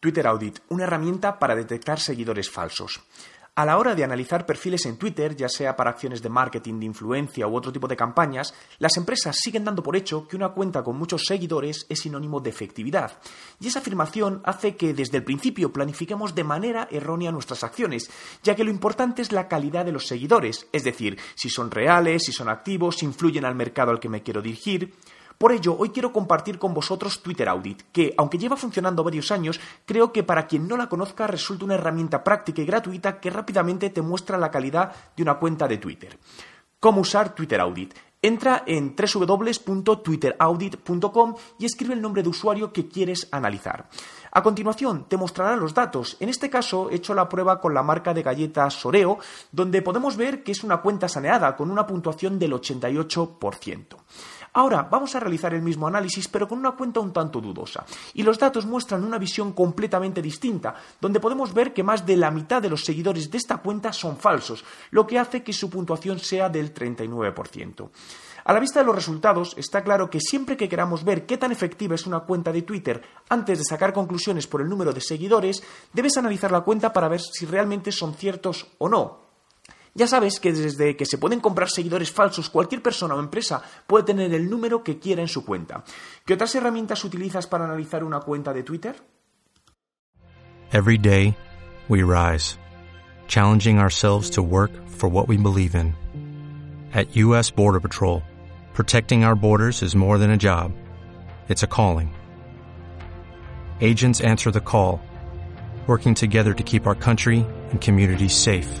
Twitter Audit, una herramienta para detectar seguidores falsos. A la hora de analizar perfiles en Twitter, ya sea para acciones de marketing, de influencia u otro tipo de campañas, las empresas siguen dando por hecho que una cuenta con muchos seguidores es sinónimo de efectividad. Y esa afirmación hace que desde el principio planifiquemos de manera errónea nuestras acciones, ya que lo importante es la calidad de los seguidores, es decir, si son reales, si son activos, si influyen al mercado al que me quiero dirigir. Por ello, hoy quiero compartir con vosotros Twitter Audit, que, aunque lleva funcionando varios años, creo que para quien no la conozca resulta una herramienta práctica y gratuita que rápidamente te muestra la calidad de una cuenta de Twitter. ¿Cómo usar Twitter Audit? Entra en www.twitteraudit.com y escribe el nombre de usuario que quieres analizar. A continuación, te mostrará los datos. En este caso, he hecho la prueba con la marca de galletas Soreo, donde podemos ver que es una cuenta saneada con una puntuación del 88%. Ahora vamos a realizar el mismo análisis pero con una cuenta un tanto dudosa. Y los datos muestran una visión completamente distinta, donde podemos ver que más de la mitad de los seguidores de esta cuenta son falsos, lo que hace que su puntuación sea del 39%. A la vista de los resultados, está claro que siempre que queramos ver qué tan efectiva es una cuenta de Twitter antes de sacar conclusiones por el número de seguidores, debes analizar la cuenta para ver si realmente son ciertos o no. Ya sabes que desde que se pueden comprar seguidores falsos, cualquier persona o empresa puede tener el número que quiera en su cuenta. ¿Qué otras herramientas utilizas para analizar una cuenta de Twitter? Every day, we rise, challenging ourselves to work for what we believe in. At U.S. Border Patrol, protecting our borders is more than a job, it's a calling. Agents answer the call, working together to keep our country and communities safe.